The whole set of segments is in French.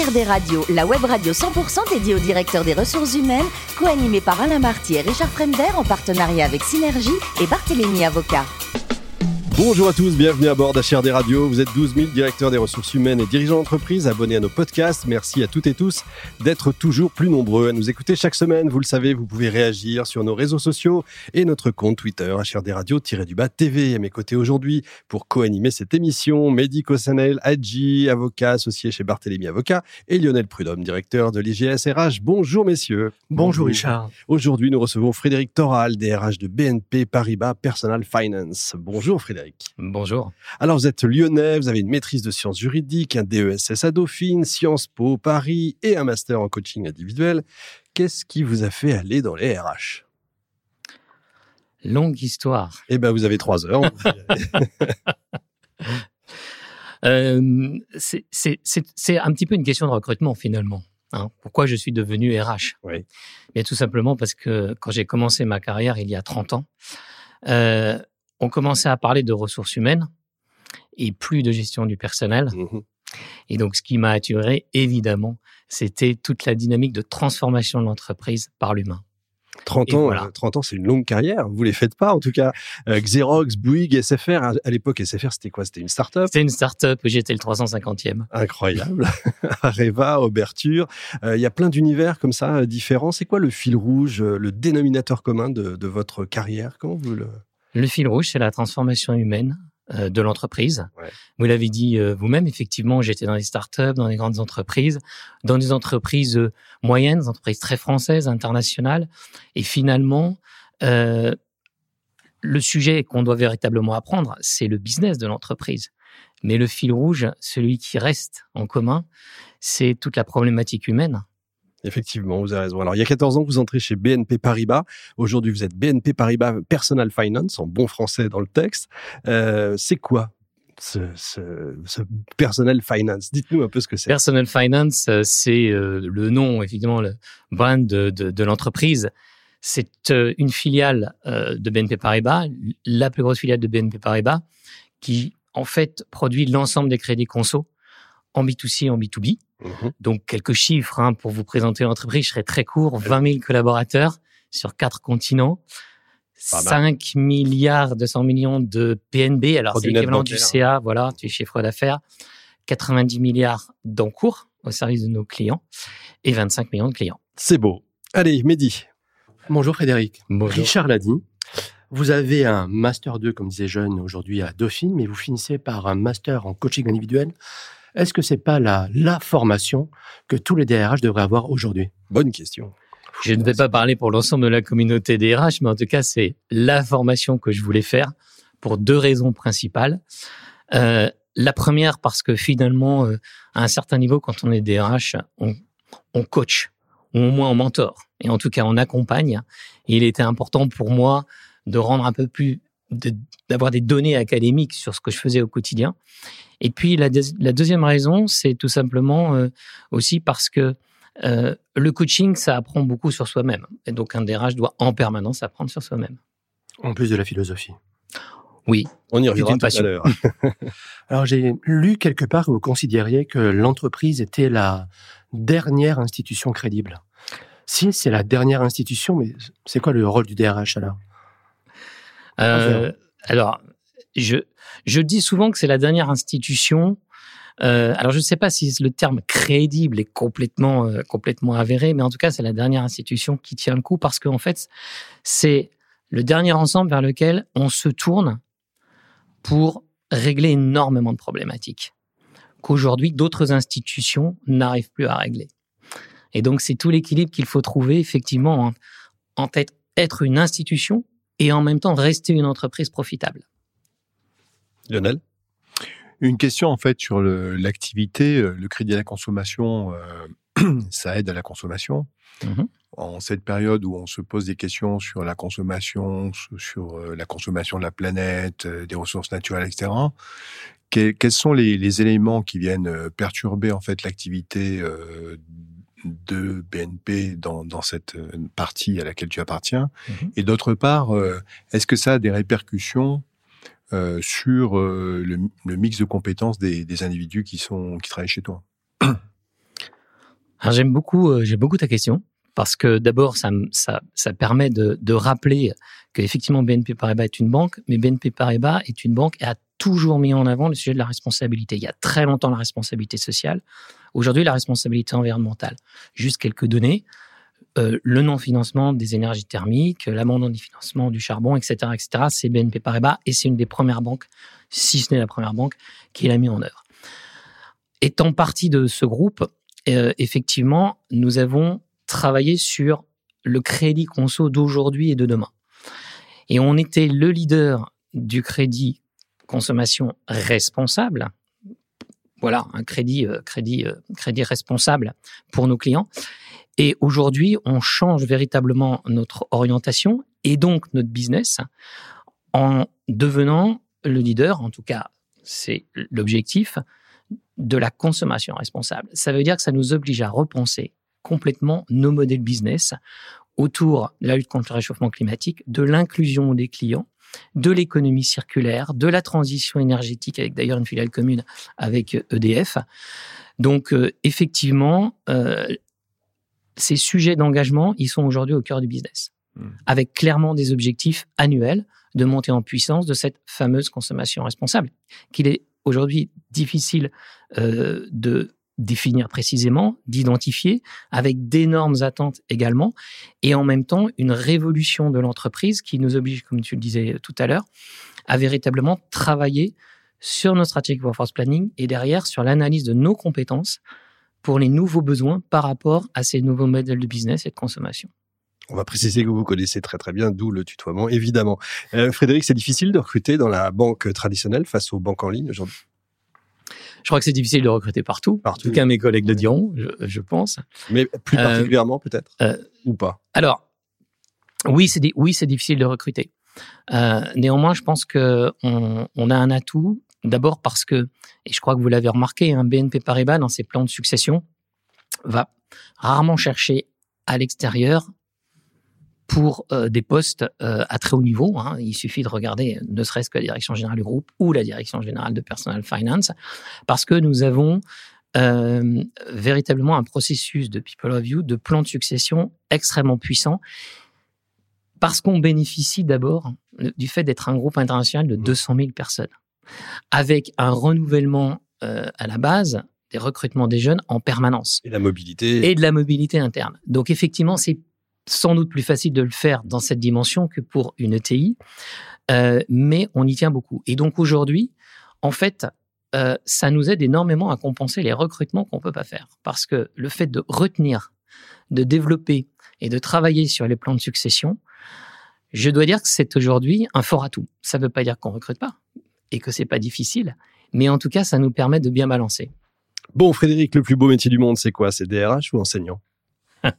HRD Radio, la web radio 100% dédiée au directeur des ressources humaines, co-animée par Alain Marty et Richard Fremder en partenariat avec Synergie et Barthélémy Avocat. Bonjour à tous, bienvenue à bord d'HRD Radio. Vous êtes 12 000 directeurs des ressources humaines et dirigeants d'entreprise abonnés à nos podcasts. Merci à toutes et tous d'être toujours plus nombreux à nous écouter chaque semaine. Vous le savez, vous pouvez réagir sur nos réseaux sociaux et notre compte Twitter HRD Radio-du-bas TV. À mes côtés aujourd'hui pour co-animer cette émission, Mehdi Kossanel, Adji, avocat associé chez Barthélémy Avocat et Lionel Prudhomme, directeur de l'IGSRH. Bonjour messieurs. Bonjour, Richard. Aujourd'hui, nous recevons Frédéric Toral, DRH de BNP Paribas Personal Finance. Bonjour Frédéric. Bonjour. Alors, vous êtes lyonnais, vous avez une maîtrise de sciences juridiques, un DESS à Dauphine, Sciences Po Paris et un master en coaching individuel. Qu'est-ce qui vous a fait aller dans les RH Longue histoire. Eh bien, vous avez trois heures. euh, c'est un petit peu une question de recrutement finalement. Hein. Pourquoi je suis devenu RH oui. Bien tout simplement parce que quand j'ai commencé ma carrière il y a 30 ans, euh, on commençait à parler de ressources humaines et plus de gestion du personnel. Mmh et donc, ce qui m'a attiré, évidemment, c'était toute la dynamique de transformation de l'entreprise par l'humain. 30 ans, 30 ans, c'est une longue carrière. Vous les faites pas, en tout cas. Euh, Xerox, Bouygues, SFR. À l'époque, SFR, c'était quoi? C'était une start-up? C'était une start-up. J'étais le 350e. Incroyable. Areva, Oberture. Euh, Il y a plein d'univers comme ça, euh, différents. C'est quoi le fil rouge, le dénominateur commun de, de votre carrière? Comment vous le... Le fil rouge, c'est la transformation humaine euh, de l'entreprise. Ouais. Vous l'avez dit euh, vous-même, effectivement, j'étais dans les startups, dans les grandes entreprises, dans des entreprises euh, moyennes, des entreprises très françaises, internationales. Et finalement, euh, le sujet qu'on doit véritablement apprendre, c'est le business de l'entreprise. Mais le fil rouge, celui qui reste en commun, c'est toute la problématique humaine. Effectivement, vous avez raison. Alors, il y a 14 ans, vous entrez chez BNP Paribas. Aujourd'hui, vous êtes BNP Paribas Personal Finance, en bon français dans le texte. Euh, c'est quoi ce, ce, Personal Finance? Dites-nous un peu ce que c'est. Personal Finance, c'est euh, le nom, évidemment, le brand de, de, de l'entreprise. C'est euh, une filiale euh, de BNP Paribas, la plus grosse filiale de BNP Paribas, qui, en fait, produit l'ensemble des crédits conso en B2C et en B2B. Mmh. Donc, quelques chiffres hein, pour vous présenter l'entreprise. Je serai très court. 20 000 collaborateurs sur quatre continents. 5 milliards 200 millions de PNB. Alors, c'est l'équivalent du CA, voilà, du chiffre d'affaires. 90 milliards d'encours au service de nos clients et 25 millions de clients. C'est beau. Allez, Mehdi. Bonjour Frédéric. Bonjour. Richard l'a dit. Vous avez un Master 2, comme disait Jeune, aujourd'hui à Dauphine, mais vous finissez par un Master en coaching individuel. Est-ce que c'est pas la, la formation que tous les DRH devraient avoir aujourd'hui? Bonne question. Je ne vais pas parler pour l'ensemble de la communauté DRH, mais en tout cas, c'est la formation que je voulais faire pour deux raisons principales. Euh, la première, parce que finalement, euh, à un certain niveau, quand on est DRH, on, on coach, ou au moins on mentor, et en tout cas on accompagne. Et il était important pour moi de rendre un peu plus, d'avoir des données académiques sur ce que je faisais au quotidien. Et puis la, la deuxième raison, c'est tout simplement euh, aussi parce que euh, le coaching, ça apprend beaucoup sur soi-même. Et donc un DRH doit en permanence apprendre sur soi-même. En plus de la philosophie. Oui. On y reviendra tout à l'heure. Alors j'ai lu quelque part que vous considériez que l'entreprise était la dernière institution crédible. Si c'est la dernière institution, mais c'est quoi le rôle du DRH alors? Euh, Alors, je, je dis souvent que c'est la dernière institution. Euh, alors, je ne sais pas si le terme crédible est complètement, euh, complètement avéré, mais en tout cas, c'est la dernière institution qui tient le coup parce qu'en fait, c'est le dernier ensemble vers lequel on se tourne pour régler énormément de problématiques qu'aujourd'hui d'autres institutions n'arrivent plus à régler. Et donc, c'est tout l'équilibre qu'il faut trouver effectivement en, en tête, être une institution et en même temps rester une entreprise profitable. Lionel? Une question en fait sur l'activité, le, le, crédit à la consommation, euh, ça aide à la consommation. Mmh. En cette période où on se pose des questions sur la consommation, sur euh, la consommation de la planète, euh, des ressources naturelles, etc. Que, quels sont les, les, éléments qui viennent euh, perturber en fait l'activité euh, de BNP dans, dans, cette partie à laquelle tu appartiens Mmh. Et d'autre part, euh, est-ce que ça a des répercussions euh, sur euh, le, le, mix de compétences des, des, individus qui sont qui travaillent chez toi? J'aime beaucoup, euh, beaucoup ta question parce que d'abord ça, ça, ça permet de, de rappeler qu'effectivement BNP Paribas est une banque, mais BNP Paribas est une banque et a toujours mis en avant le sujet de la responsabilité. Il y a très longtemps la responsabilité sociale, aujourd'hui la responsabilité environnementale. Juste quelques données. Euh, le non-financement des énergies thermiques, l'abandon du financement du charbon, etc., etc. C'est BNP Paribas et c'est une des premières banques, si ce n'est la première banque, qui l'a mis en œuvre. Étant partie de ce groupe, euh, effectivement, nous avons travaillé sur le crédit conso d'aujourd'hui et de demain. Et on était le leader du crédit consommation responsable. Voilà, un crédit, euh, crédit, crédit responsable pour nos clients. Et aujourd'hui, on change véritablement notre orientation et donc notre business en devenant le leader, en tout cas c'est l'objectif, de la consommation responsable. Ça veut dire que ça nous oblige à repenser complètement nos modèles business autour de la lutte contre le réchauffement climatique, de l'inclusion des clients, de l'économie circulaire, de la transition énergétique, avec d'ailleurs une filiale commune avec EDF. Donc euh, effectivement, euh, ces sujets d'engagement, ils sont aujourd'hui au cœur du business, hmm. avec clairement des objectifs annuels de montée en puissance de cette fameuse consommation responsable, qu'il est aujourd'hui difficile euh, de définir précisément, d'identifier, avec d'énormes attentes également, et en même temps une révolution de l'entreprise qui nous oblige, comme tu le disais tout à l'heure, à véritablement travailler sur nos stratégies workforce planning et derrière sur l'analyse de nos compétences pour les nouveaux besoins par rapport à ces nouveaux modèles de business et de consommation. On va préciser que vous connaissez très très bien, d'où le tutoiement, évidemment. Euh, Frédéric, c'est difficile de recruter dans la banque traditionnelle face aux banques en ligne aujourd'hui? Je crois que c'est difficile de recruter partout. partout. En tout cas, mes collègues le diront, je, pense. Mais plus euh, particulièrement, peut-être euh, Ou pas Alors, oui, c'est oui, c'est difficile de recruter. néanmoins, je pense qu'on on a un atout D'abord parce que, et je crois que vous l'avez remarqué, un hein, BNP Paribas, dans ses plans de succession, va rarement chercher à l'extérieur pour euh, des postes euh, à très haut niveau. Hein. Il suffit de regarder ne serait-ce que la direction générale du groupe ou la direction générale de Personal Finance, parce que nous avons euh, véritablement un processus de People of You, de plan de succession extrêmement puissant, parce qu'on bénéficie d'abord du fait d'être un groupe international de 200 mmh. 000 personnes avec un renouvellement à la base des recrutements des jeunes en permanence. Et la mobilité. Et de la mobilité interne. Donc effectivement, c'est sans doute plus facile de le faire dans cette dimension que pour une ETI, euh, mais on y tient beaucoup. Et donc aujourd'hui, en fait, euh, ça nous aide énormément à compenser les recrutements qu'on peut pas faire, parce que le fait de retenir, de développer et de travailler sur les plans de succession, je dois dire que c'est aujourd'hui un fort atout. Ça ne veut pas dire qu'on recrute pas, et que c'est pas difficile. Mais en tout cas, ça nous permet de bien balancer. Bon, Frédéric, le plus beau métier du monde, c'est quoi? C'est DRH ou enseignant?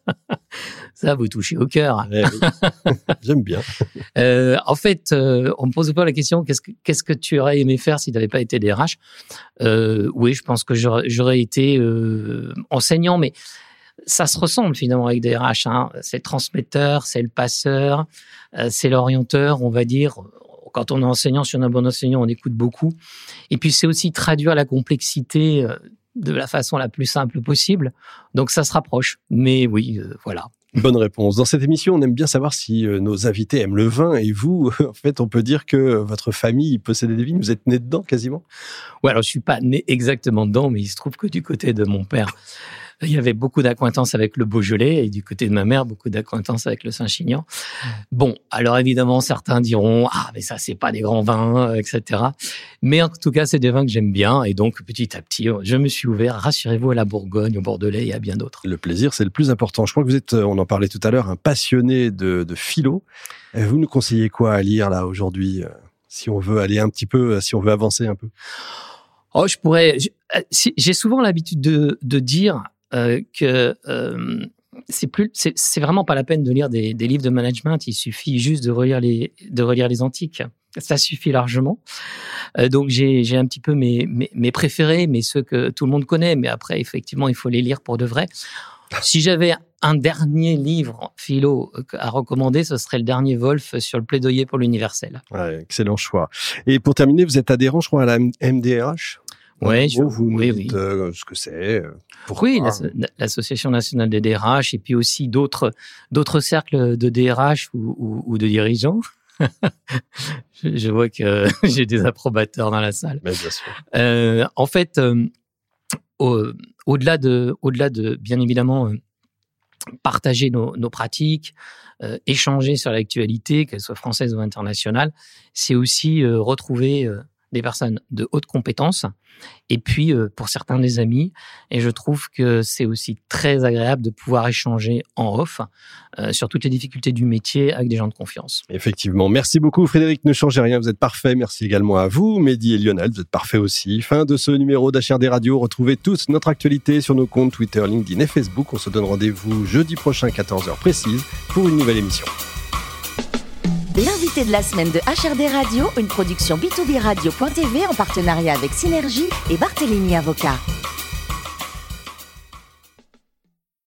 Ça, vous touchez au cœur. Eh J'aime bien. Euh, en fait, euh, on me pose pas la question qu'est-ce que, qu'est-ce que tu aurais aimé faire si tu n'avais pas été DRH euh, Oui, je pense que j'aurais, été euh, enseignant, mais ça se ressemble finalement avec DRH. Hein. C'est le transmetteur, c'est le passeur, c'est l'orienteur, on va dire quand on est enseignant, si on est un bon enseignant, on écoute beaucoup. Et puis c'est aussi traduire la complexité de la façon la plus simple possible. Donc ça se rapproche. Mais oui, euh, voilà. Bonne réponse. Dans cette émission, on aime bien savoir si euh, nos invités aiment le vin. Et vous, en fait, on peut dire que votre famille possédait des vignes. Vous êtes né dedans quasiment? Ouais, alors je suis pas né exactement dedans, mais il se trouve que du côté de mon père, il y avait beaucoup d'acquaintances avec le Beaujolais et du côté de ma mère, beaucoup d'acquaintances avec le Saint-Chinian. Bon, alors évidemment, certains diront ah mais ça c'est pas des grands vins, euh, etc. Mais en tout cas, c'est des vins que j'aime bien et donc petit à petit, je me suis ouvert. Rassurez-vous à la Bourgogne, au Bordelais et à bien d'autres. Le plaisir, c'est le plus important. Je crois que vous êtes, on en parlait tout à l'heure, un passionné de, de philo. Euh, vous nous conseillez quoi à lire là aujourd'hui, euh, si on veut aller un petit peu, si on veut avancer un peu? Oh, je pourrais. J'ai souvent l'habitude de, de dire euh, que euh, c'est vraiment pas la peine de lire des, livres de management. Il suffit juste de relire les, de relire les antiques. Ça suffit largement. Euh, donc j'ai un petit peu mes, mes, préférés, mais ceux que tout le monde connaît. Mais après, effectivement, il faut les lire pour de vrai. Si j'avais un dernier livre philo à recommander, ce serait le dernier Wolf sur le plaidoyer pour l'universel. Excellent choix. Et pour terminer, vous êtes adhérent, je crois, à la MDRH Ouais, je- vous oui, dites oui. euh, ce que c'est. euh. Oui, l'asso- l'association nationale des DRH et puis aussi d'autres d'autres cercles de DRH ou, ou- ou de dirigeants. je, je vois que j'ai des approbateurs dans la salle. Mais bien sûr. Euh, en fait, euh, au, au-delà de, au-delà de, bien évidemment, partager nos, nos pratiques, euh, échanger sur l'actualité, qu'elle soit française ou internationale, c'est aussi euh, retrouver euh, des personnes de haute compétence et puis euh, pour certains des amis. Et je trouve que c'est aussi très agréable de pouvoir échanger en off euh, sur toutes les difficultés du métier avec des gens de confiance. Effectivement. Merci beaucoup, Frédéric. Ne changez rien. Vous êtes parfait. Merci également à vous, Mehdi et Lionel. Vous êtes parfaits aussi. Fin de ce numéro d'HRD Radio. Retrouvez tous notre actualité sur nos comptes Twitter, LinkedIn et Facebook. On se donne rendez-vous jeudi prochain, 14h précise, pour une nouvelle émission. L'invité de la semaine de HRD Radio, une production B2B Radio.tv en partenariat avec Synergie et Barthélémy Avocat.